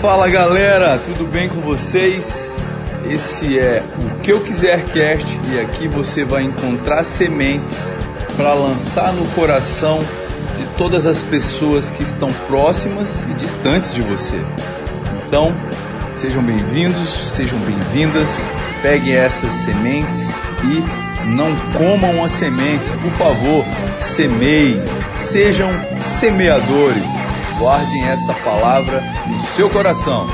Fala galera, tudo bem com vocês? Esse é o que eu quiser cast e aqui você vai encontrar sementes para lançar no coração de todas as pessoas que estão próximas e distantes de você. Então, sejam bem-vindos, sejam bem-vindas. Peguem essas sementes e não comam as sementes, por favor, semeiem, sejam semeadores. Guardem essa palavra no seu coração.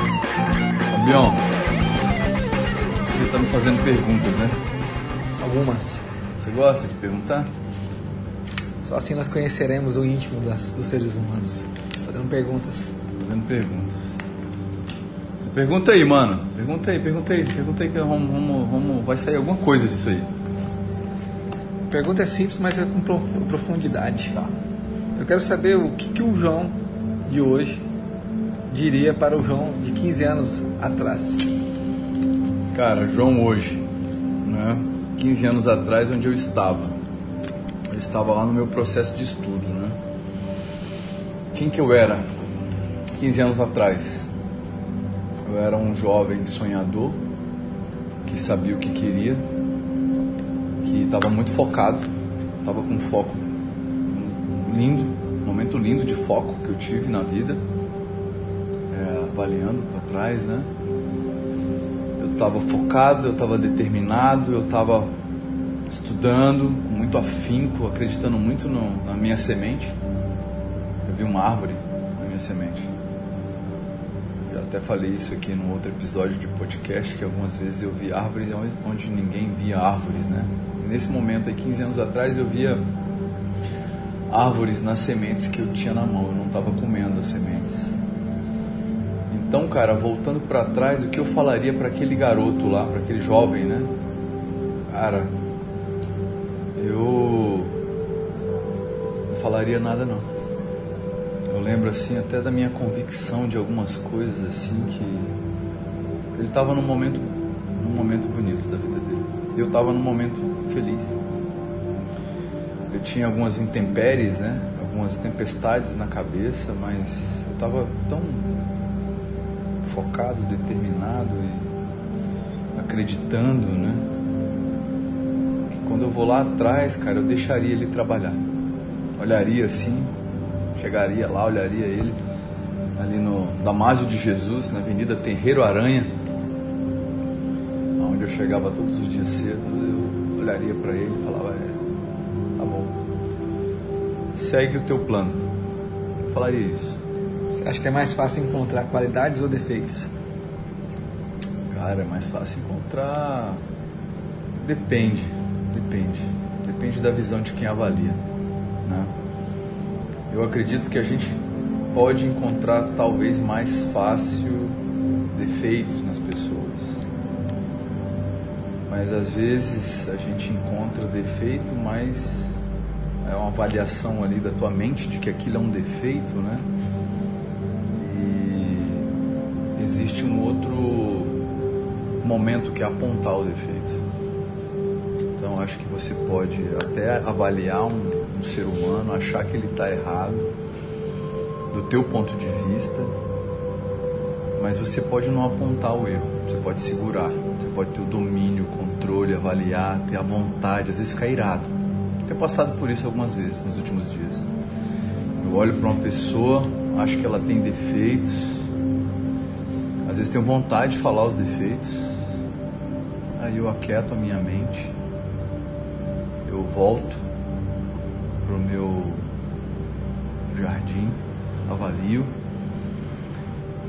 Fabião, você está me fazendo perguntas, né? Algumas. Você gosta de perguntar? Só assim nós conheceremos o íntimo das, dos seres humanos. Fazendo perguntas. Fazendo perguntas. Pergunta aí, mano. Pergunta aí, pergunta aí, pergunta aí que vamos, vamos, vamos, vai sair alguma coisa disso aí. A pergunta é simples, mas é com profundidade. Tá. Eu quero saber o que, que o João de hoje diria para o João de 15 anos atrás. Cara, João hoje, né? 15 anos atrás, onde eu estava. Eu estava lá no meu processo de estudo, né? Quem que eu era 15 anos atrás? Eu era um jovem sonhador que sabia o que queria, que estava muito focado, estava com um foco lindo, um momento lindo de foco que eu tive na vida, é, avaliando para trás, né? Eu estava focado, eu estava determinado, eu estava estudando muito afinco, acreditando muito no, na minha semente. Eu vi uma árvore na minha semente até falei isso aqui num outro episódio de podcast, que algumas vezes eu vi árvores onde ninguém via árvores, né? Nesse momento, aí, 15 anos atrás, eu via árvores nas sementes que eu tinha na mão, eu não estava comendo as sementes. Então, cara, voltando para trás, o que eu falaria para aquele garoto lá, para aquele jovem, né? Cara, eu não falaria nada não lembro assim até da minha convicção de algumas coisas assim que ele estava num momento num momento bonito da vida dele. Eu estava num momento feliz. Eu tinha algumas intempéries, né? Algumas tempestades na cabeça, mas eu estava tão focado, determinado e acreditando, né? Que quando eu vou lá atrás, cara, eu deixaria ele trabalhar. Olharia assim, chegaria lá, olharia ele ali no Damásio de Jesus, na Avenida Terreiro Aranha, onde eu chegava todos os dias cedo, eu olharia para ele e falava, é, tá bom, segue o teu plano. Eu falaria isso. Você acha que é mais fácil encontrar qualidades ou defeitos? Cara, é mais fácil encontrar. Depende, depende. Depende da visão de quem avalia. Né? eu acredito que a gente pode encontrar talvez mais fácil defeitos nas pessoas. Mas às vezes a gente encontra defeito, mas é uma avaliação ali da tua mente de que aquilo é um defeito, né? E existe um outro momento que é apontar o defeito. Então acho que você pode até avaliar um um ser humano, achar que ele está errado, do teu ponto de vista, mas você pode não apontar o erro, você pode segurar, você pode ter o domínio, o controle, avaliar, ter a vontade, às vezes ficar irado. Passado por isso algumas vezes nos últimos dias. Eu olho para uma pessoa, acho que ela tem defeitos, às vezes tenho vontade de falar os defeitos, aí eu aquieto a minha mente, eu volto para o meu jardim, avalio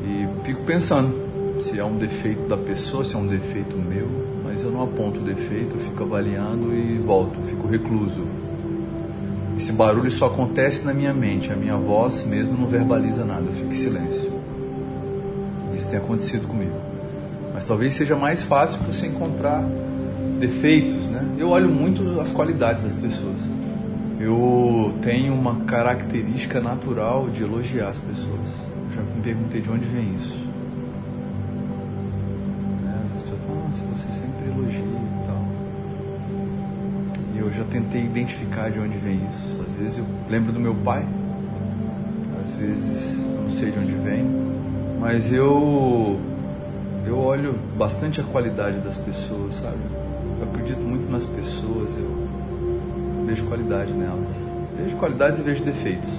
e fico pensando se é um defeito da pessoa, se é um defeito meu, mas eu não aponto o defeito, eu fico avaliando e volto, fico recluso. Esse barulho só acontece na minha mente, a minha voz mesmo não verbaliza nada, eu fico em silêncio. Isso tem acontecido comigo. Mas talvez seja mais fácil você encontrar defeitos, né? Eu olho muito as qualidades das pessoas eu tenho uma característica natural de elogiar as pessoas. Eu já me perguntei de onde vem isso. Identificar de onde vem isso. Às vezes eu lembro do meu pai, às vezes não sei de onde vem, Mas eu eu olho bastante a qualidade das pessoas, sabe? Eu acredito muito nas pessoas, eu vejo qualidade nelas. Vejo qualidades e vejo defeitos.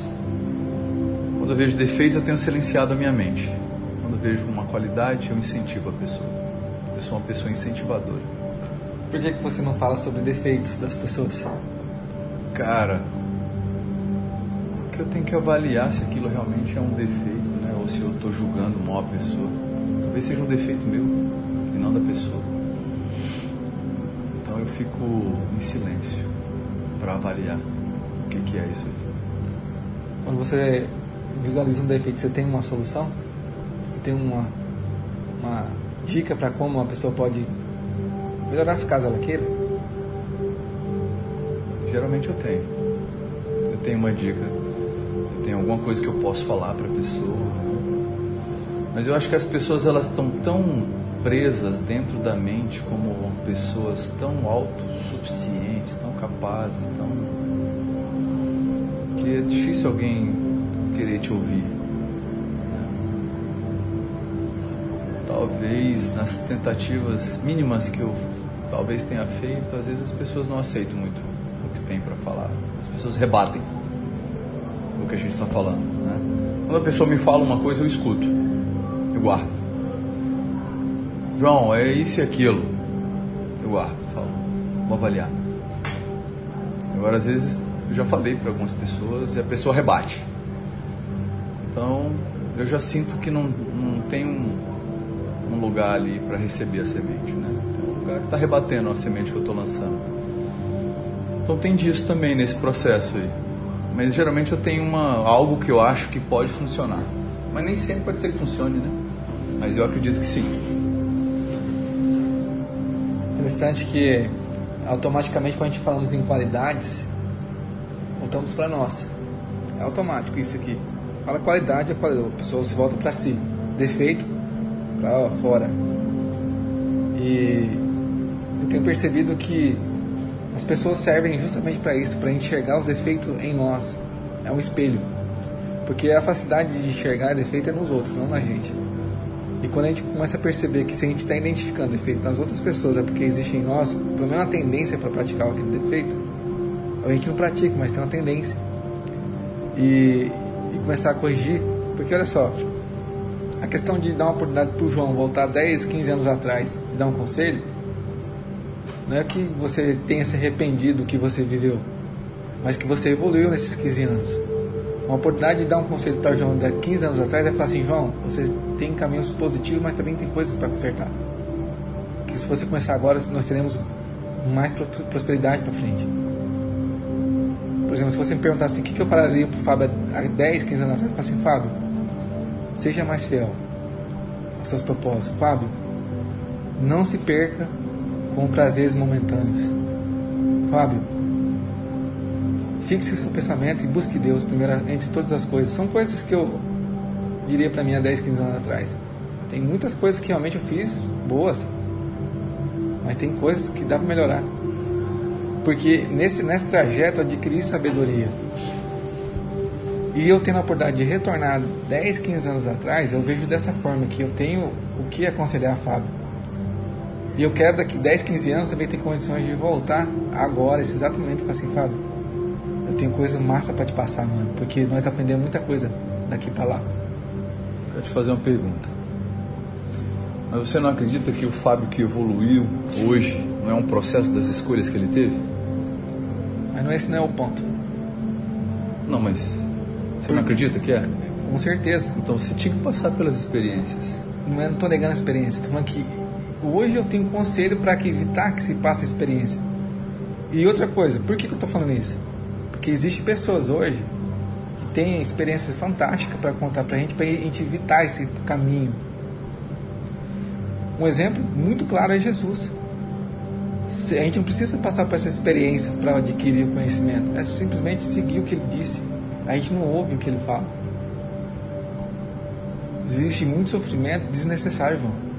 Quando eu vejo defeitos, eu tenho silenciado a minha mente. Quando eu vejo uma qualidade, eu incentivo a pessoa. Eu sou uma pessoa incentivadora. Por que, que você não fala sobre defeitos das pessoas? Cara, porque eu tenho que avaliar se aquilo realmente é um defeito, né? Ou se eu estou julgando mal a pessoa. Talvez seja um defeito meu e não da pessoa. Então eu fico em silêncio para avaliar o que, que é isso aí. Quando você visualiza um defeito, você tem uma solução? Você tem uma, uma dica para como uma pessoa pode melhorar se caso ela queira? Geralmente eu tenho. Eu tenho uma dica. Eu tenho alguma coisa que eu posso falar para a pessoa. Mas eu acho que as pessoas elas estão tão presas dentro da mente como pessoas tão autossuficientes, tão capazes, tão que é difícil alguém querer te ouvir. Talvez nas tentativas mínimas que eu talvez tenha feito, às vezes as pessoas não aceitam muito que tem para falar. As pessoas rebatem o que a gente está falando. Né? Quando a pessoa me fala uma coisa, eu escuto, eu guardo. João, é isso e aquilo. Eu guardo, falo, vou avaliar. Agora, às vezes, eu já falei para algumas pessoas e a pessoa rebate. Então, eu já sinto que não, não tem um, um lugar ali para receber a semente, né? Tem um lugar que está rebatendo a semente que eu estou lançando. Então, tem disso também nesse processo aí. Mas geralmente eu tenho uma, algo que eu acho que pode funcionar. Mas nem sempre pode ser que funcione, né? Mas eu acredito que sim. Interessante que automaticamente quando a gente falamos em qualidades, voltamos para nossa. É automático isso aqui. Fala qualidade, a, pessoa se volta para si. Defeito, para fora. E eu tenho percebido que as pessoas servem justamente para isso, para enxergar os defeitos em nós. É um espelho. Porque a facilidade de enxergar defeito é nos outros, não na gente. E quando a gente começa a perceber que se a gente está identificando defeito nas outras pessoas é porque existe em nós, pelo menos uma tendência para praticar aquele defeito, a gente não pratica, mas tem uma tendência. E, e começar a corrigir, porque olha só, a questão de dar uma oportunidade para o João voltar 10, 15 anos atrás e dar um conselho, não é que você tenha se arrependido do que você viveu, mas que você evoluiu nesses 15 anos. Uma oportunidade de dar um conselho para o João de 15 anos atrás é falar assim: João, você tem caminhos positivos, mas também tem coisas para consertar. Que se você começar agora, nós teremos mais prosperidade para frente. Por exemplo, se você me perguntar assim: o que eu falaria para o Fábio há 10, 15 anos atrás, eu falo assim: Fábio, seja mais fiel aos seus propósitos. Fábio, não se perca com prazeres momentâneos. Fábio, fixe o seu pensamento e busque Deus primeiro entre todas as coisas. São coisas que eu diria para mim há 10, 15 anos atrás. Tem muitas coisas que realmente eu fiz boas, mas tem coisas que dá para melhorar. Porque nesse, nesse trajeto eu adquiri sabedoria. E eu tendo a oportunidade de retornar 10, 15 anos atrás, eu vejo dessa forma que eu tenho o que aconselhar a Fábio. E eu quero daqui 10, 15 anos também ter condições de voltar agora, esse exato momento, para assim, Fábio, eu tenho coisa massa para te passar, mano, porque nós aprendemos muita coisa daqui para lá. Quero te fazer uma pergunta. Mas você não acredita que o Fábio que evoluiu hoje não é um processo das escolhas que ele teve? Mas não esse não é o ponto. Não, mas você Por... não acredita que é? Com certeza. Então você tinha que passar pelas experiências. Não, é, não tô negando a experiência, tô falando que hoje eu tenho conselho para evitar que se passe a experiência. E outra coisa, por que, que eu estou falando isso? Porque existem pessoas hoje que têm experiências fantásticas para contar para a gente, para a gente evitar esse caminho. Um exemplo muito claro é Jesus. A gente não precisa passar por essas experiências para adquirir o conhecimento, é simplesmente seguir o que ele disse. A gente não ouve o que ele fala. Existe muito sofrimento desnecessário, João.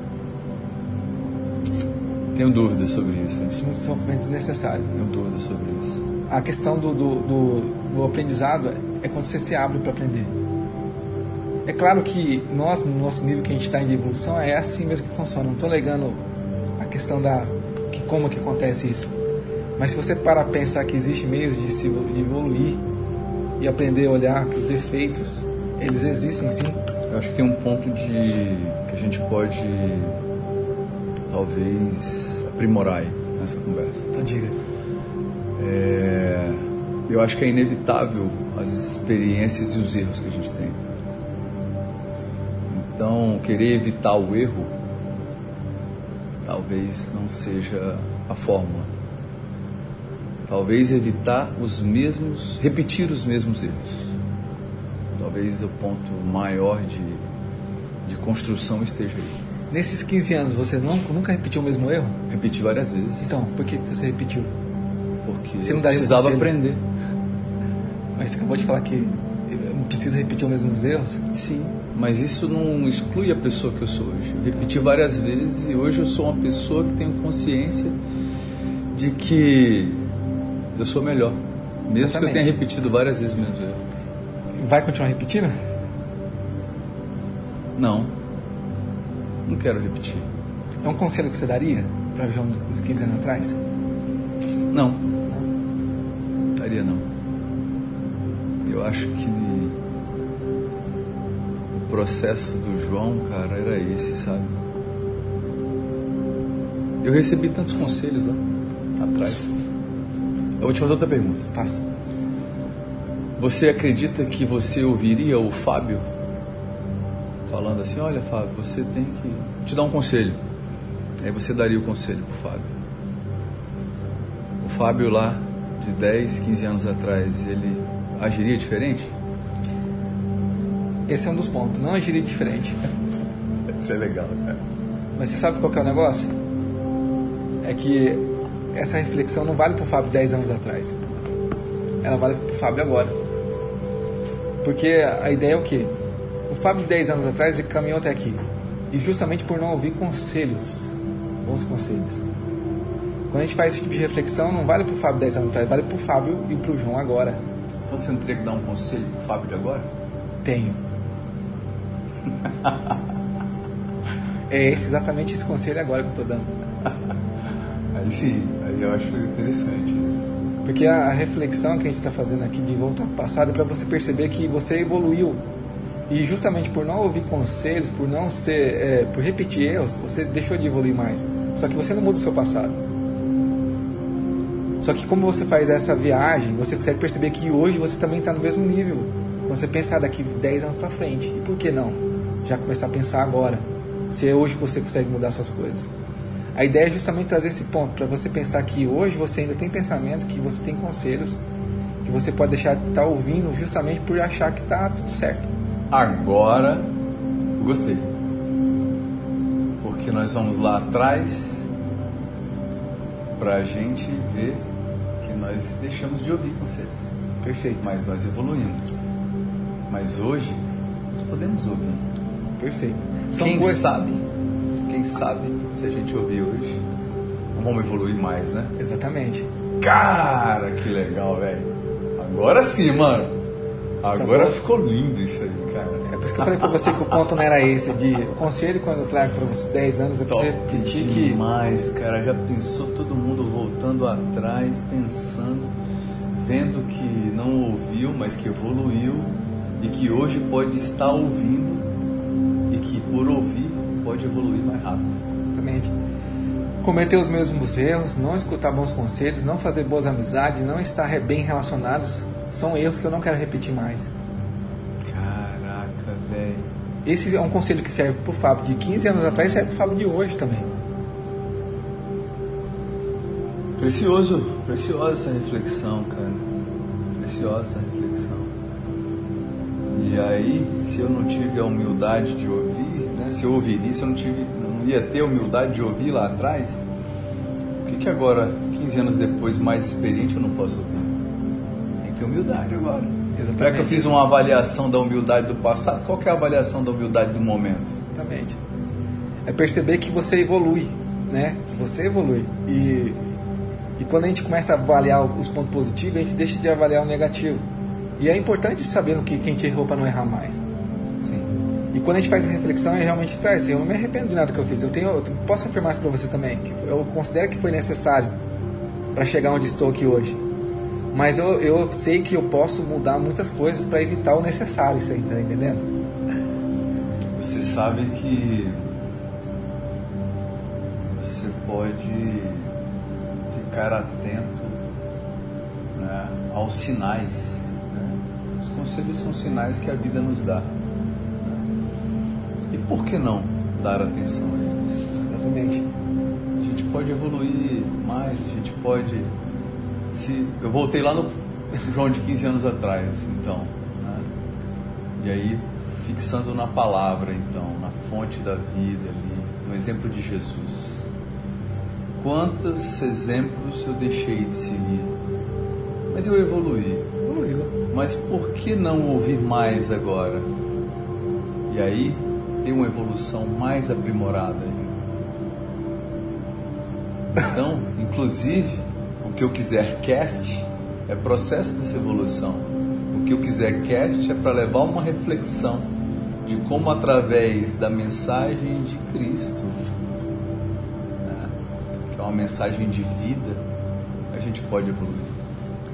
Tenho dúvidas sobre isso. Existe muito sofrimento desnecessário. Tenho dúvidas sobre isso. A questão do, do, do, do aprendizado é quando você se abre para aprender. É claro que nós, no nosso nível que a gente está em evolução, é assim mesmo que funciona. Não estou negando a questão da que como que acontece isso. Mas se você parar a pensar que existe meios de, se, de evoluir e aprender a olhar que os defeitos, eles existem sim. Eu acho que tem um ponto de que a gente pode talvez aprimorar aí nessa conversa. Então diga. É, eu acho que é inevitável as experiências e os erros que a gente tem. Então, querer evitar o erro talvez não seja a fórmula. Talvez evitar os mesmos, repetir os mesmos erros. Talvez o ponto maior de, de construção esteja aí. Nesses 15 anos, você nunca, nunca repetiu o mesmo erro? Repeti várias vezes. Então, por que você repetiu? Porque Você não precisava conselho? aprender. Mas você acabou de falar que não precisa repetir os mesmos erros? Sim, mas isso não exclui a pessoa que eu sou hoje. Eu repeti várias vezes e hoje eu sou uma pessoa que tenho consciência de que eu sou melhor. Mesmo que eu Exatamente. tenha repetido várias vezes o mesmo erro. Vai continuar repetindo? Não. Não quero repetir. É um conselho que você daria para João dos 15 anos atrás? Não. Daria não. Eu acho que o processo do João, cara, era esse, sabe? Eu recebi tantos conselhos lá atrás. Eu vou te fazer outra pergunta. Faça. Você acredita que você ouviria o Fábio falando assim: Olha, Fábio, você tem que te dar um conselho. Aí você daria o conselho pro Fábio. O Fábio lá de 10, 15 anos atrás, ele agiria diferente? Esse é um dos pontos. Não agiria diferente. Isso é legal, cara. Mas você sabe qual que é o negócio? É que essa reflexão não vale pro Fábio 10 anos atrás. Ela vale pro Fábio agora. Porque a ideia é o quê? O Fábio de 10 anos atrás ele caminhou até aqui. E justamente por não ouvir conselhos, bons conselhos. Quando a gente faz esse tipo de reflexão, não vale pro Fábio 10 anos atrás, vale pro Fábio e pro João agora. Então você não teria que dar um conselho pro Fábio de agora? Tenho. É esse, exatamente esse conselho agora que eu tô dando. Aí sim, aí eu acho interessante isso. Porque a, reflexão que a gente está fazendo aqui de voltar para o passado é para você perceber que você evoluiu. E justamente por não ouvir conselhos, por não ser, é, por repetir erros, você deixou de evoluir mais. Só que você não muda o seu passado. Só que como você faz essa viagem, você consegue perceber que hoje você também está no mesmo nível. Você pensar daqui 10 anos para frente. E por que não? Já começar a pensar agora. Se é hoje que você consegue mudar suas coisas. A ideia é justamente trazer esse ponto para você pensar que hoje você ainda tem pensamento, que você tem conselhos, que você pode deixar de estar ouvindo justamente por achar que está tudo certo. Agora, eu gostei. Porque nós vamos lá atrás pra gente ver que nós deixamos de ouvir conselhos. Perfeito, Mas nós evoluímos. Mas hoje, nós podemos ouvir. perfeito. São quem coisas- sabe, quem sabe, se a gente ouvir hoje, vamos evoluir mais, né? Exatamente. Cara, que legal, velho. Agora sim, mano. Agora ficou lindo isso aí, por isso que eu falei pra você que o ponto não era esse, de o conselho quando eu trago pra você 10 anos, é pra você repetir que demais, cara. Já pensou todo mundo voltando atrás, pensando, vendo que não ouviu, mas que evoluiu e que hoje pode estar ouvindo e que por ouvir pode evoluir mais rápido. Exatamente. Cometer os mesmos erros, não escutar bons conselhos, não fazer boas amizades, não estar bem relacionados, são erros que eu não quero repetir mais. Esse é um conselho que serve pro Fábio de 15 anos atrás serve pro Fábio de hoje também. Precioso, preciosa essa reflexão, cara. Preciosa essa reflexão. E aí, se eu não tive a humildade de ouvir, né? Se eu ouviria, se eu não tive, não ia ter a humildade de ouvir lá atrás, o que que agora, 15 anos depois, mais experiente, eu não posso ouvir? Tem que ter humildade agora. Já que eu fiz uma avaliação da humildade do passado, qual que é a avaliação da humildade do momento? Exatamente. É perceber que você evolui, né? Que você evolui. E, e quando a gente começa a avaliar os pontos positivos, a gente deixa de avaliar o negativo. E é importante saber no que, que a gente errou para não errar mais. Sim. E quando a gente faz a reflexão, realmente traz. Eu não me arrependo de nada que eu fiz. Eu tenho, eu posso afirmar isso para você também. Que eu considero que foi necessário para chegar onde estou aqui hoje. Mas eu, eu sei que eu posso mudar muitas coisas para evitar o necessário, isso aí, tá entendendo? Você sabe que você pode ficar atento né, aos sinais. Né? Os conselhos são sinais que a vida nos dá. E por que não dar atenção a eles? Exatamente. A gente pode evoluir mais, a gente pode. Se, eu voltei lá no João de 15 anos atrás, então. Né? E aí, fixando na palavra, então, na fonte da vida ali, no exemplo de Jesus. Quantos exemplos eu deixei de seguir? Mas eu evoluí. Evoluiu. Mas por que não ouvir mais agora? E aí, ter uma evolução mais aprimorada. Então, inclusive, que eu quiser cast é processo dessa evolução. O que eu quiser cast é para levar uma reflexão de como através da mensagem de Cristo, né, que é uma mensagem de vida, a gente pode evoluir.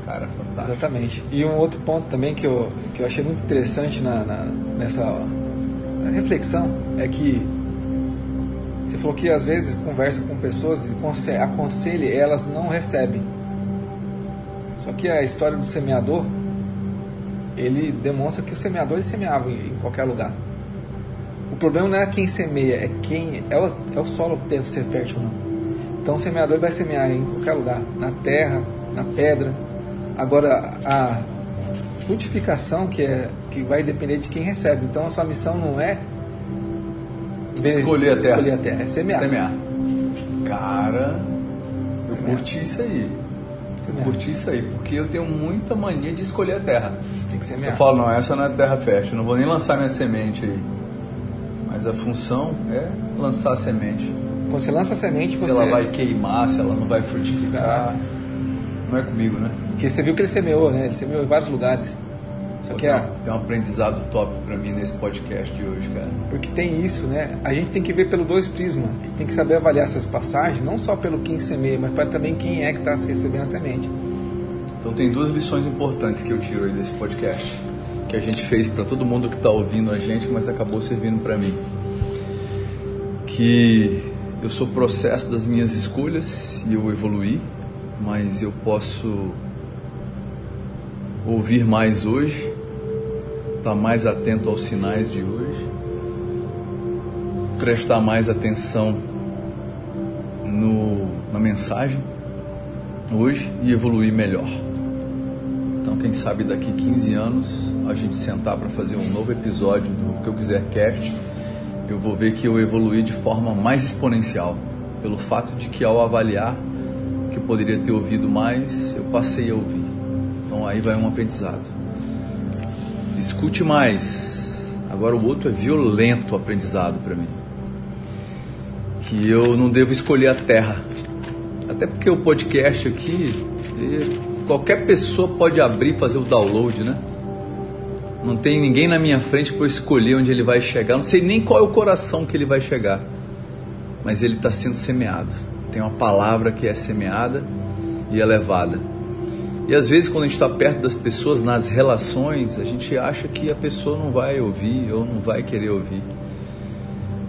Cara, fantástico. Exatamente. E um outro ponto também que eu, que eu achei muito interessante na, na nessa reflexão é que falou que às vezes conversa com pessoas e aconselha e elas não recebem. Só que a história do semeador, ele demonstra que o semeador ele semeava em qualquer lugar. O problema não é quem semeia, é quem é o, é o solo que deve ser fértil ou não. Então o semeador vai semear em qualquer lugar, na terra, na pedra. Agora a frutificação que é que vai depender de quem recebe. Então a sua missão não é escolher a terra, escolher a terra, é semear. semear. Cara, eu semear. curti isso aí. Eu curti isso aí, porque eu tenho muita mania de escolher a terra. Tem que semear. Eu falo, não, essa não é terra fértil, não vou nem lançar minha semente aí. Mas a função é lançar a semente. Quando você lança a semente, você... Se ela vai queimar, se ela não vai frutificar, não é comigo, né? Porque você viu que ele semeou, né? Ele semeou em vários lugares. Só que tem, tem um aprendizado top para mim nesse podcast de hoje, cara. Porque tem isso, né? A gente tem que ver pelo dois prismas. A gente tem que saber avaliar essas passagens, não só pelo quem semeia, mas para também quem é que está recebendo a semente. Então tem duas lições importantes que eu tiro aí desse podcast, que a gente fez para todo mundo que está ouvindo a gente, mas acabou servindo para mim. Que eu sou processo das minhas escolhas e eu evoluí, mas eu posso ouvir mais hoje, estar mais atento aos sinais de hoje, prestar mais atenção no, na mensagem hoje e evoluir melhor. Então, quem sabe daqui 15 anos a gente sentar para fazer um novo episódio do que eu quiser cast, eu vou ver que eu evoluí de forma mais exponencial, pelo fato de que ao avaliar que eu poderia ter ouvido mais, eu passei a ouvir. Então aí vai um aprendizado. Escute mais. Agora o outro é violento aprendizado para mim. Que eu não devo escolher a terra. Até porque o podcast aqui, qualquer pessoa pode abrir e fazer o download, né? Não tem ninguém na minha frente para escolher onde ele vai chegar. Não sei nem qual é o coração que ele vai chegar. Mas ele está sendo semeado. Tem uma palavra que é semeada e é. E às vezes, quando a gente está perto das pessoas, nas relações, a gente acha que a pessoa não vai ouvir ou não vai querer ouvir.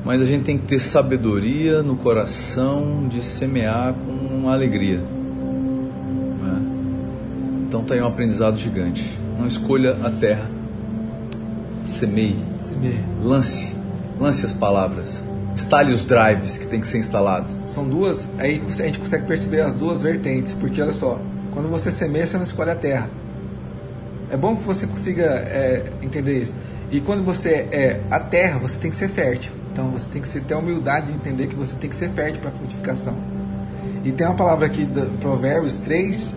Mas a gente tem que ter sabedoria no coração de semear com alegria. Né? Então está aí um aprendizado gigante. Não escolha a terra. Semeie. Semeie. Lance. Lance as palavras. Instale os drives que tem que ser instalado. São duas, aí a gente consegue perceber as duas vertentes, porque olha só, quando você semeia, você não escolhe a terra. É bom que você consiga é, entender isso. E quando você é a terra, você tem que ser fértil. Então você tem que ter a humildade de entender que você tem que ser fértil para a frutificação. E tem uma palavra aqui do Provérbios 3,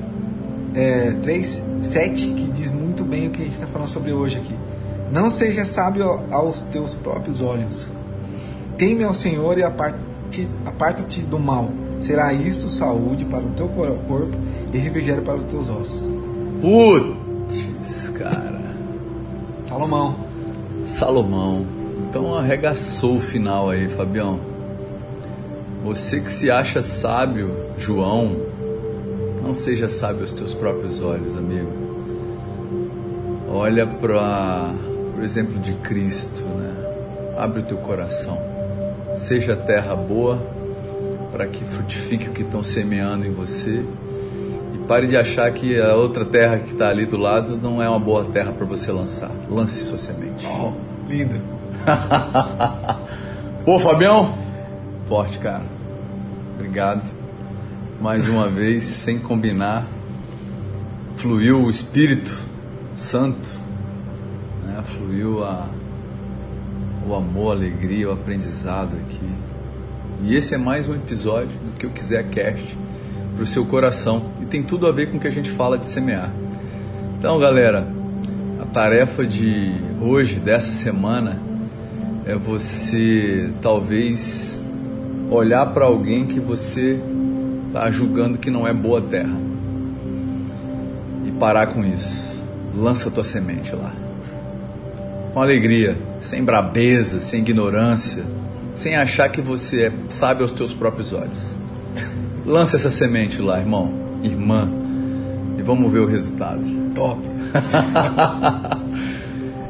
é, 3, 7, que diz muito bem o que a gente está falando sobre hoje aqui. Não seja sábio aos teus próprios olhos. Teme ao Senhor e aparte-te aparta do mal será isto saúde para o teu corpo e refrigério para os teus ossos. Putz, cara. Salomão. Salomão. Então arregaçou o final aí, Fabião. Você que se acha sábio, João, não seja sábio aos teus próprios olhos, amigo. Olha para o exemplo de Cristo, né? Abre o teu coração. Seja terra boa para que frutifique o que estão semeando em você. E pare de achar que a outra terra que está ali do lado não é uma boa terra para você lançar. Lance sua semente. Oh, lindo. Pô, Fabião, forte, cara. Obrigado. Mais uma vez, sem combinar, fluiu o Espírito Santo, né? fluiu a, o amor, a alegria, o aprendizado aqui. E esse é mais um episódio do que eu quiser cast para o seu coração e tem tudo a ver com o que a gente fala de semear. Então, galera, a tarefa de hoje, dessa semana, é você talvez olhar para alguém que você está julgando que não é boa terra e parar com isso. Lança tua semente lá. Com alegria, sem brabeza, sem ignorância, sem achar que você é, sabe aos teus próprios olhos. Lança essa semente lá, irmão, irmã, e vamos ver o resultado. Top.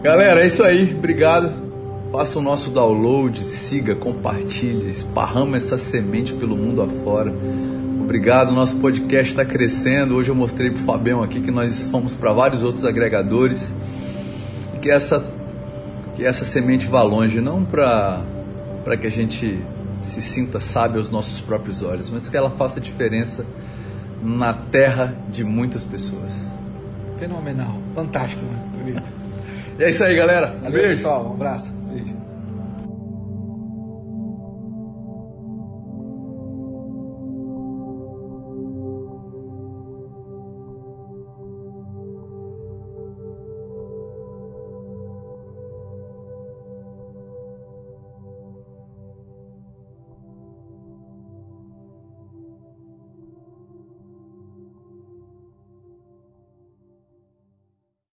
Galera, é isso aí. Obrigado. Faça o nosso download, siga, compartilhe, esparrama essa semente pelo mundo afora. Obrigado, nosso podcast está crescendo. Hoje eu mostrei para o Fabião aqui que nós fomos para vários outros agregadores que essa, que essa semente vá longe, não para que a gente se sinta sábio aos nossos próprios olhos, mas que ela faça diferença na terra de muitas pessoas. Fenomenal, fantástico, bonito. E é isso aí, galera. Valeu, Beijo. pessoal. Um abraço.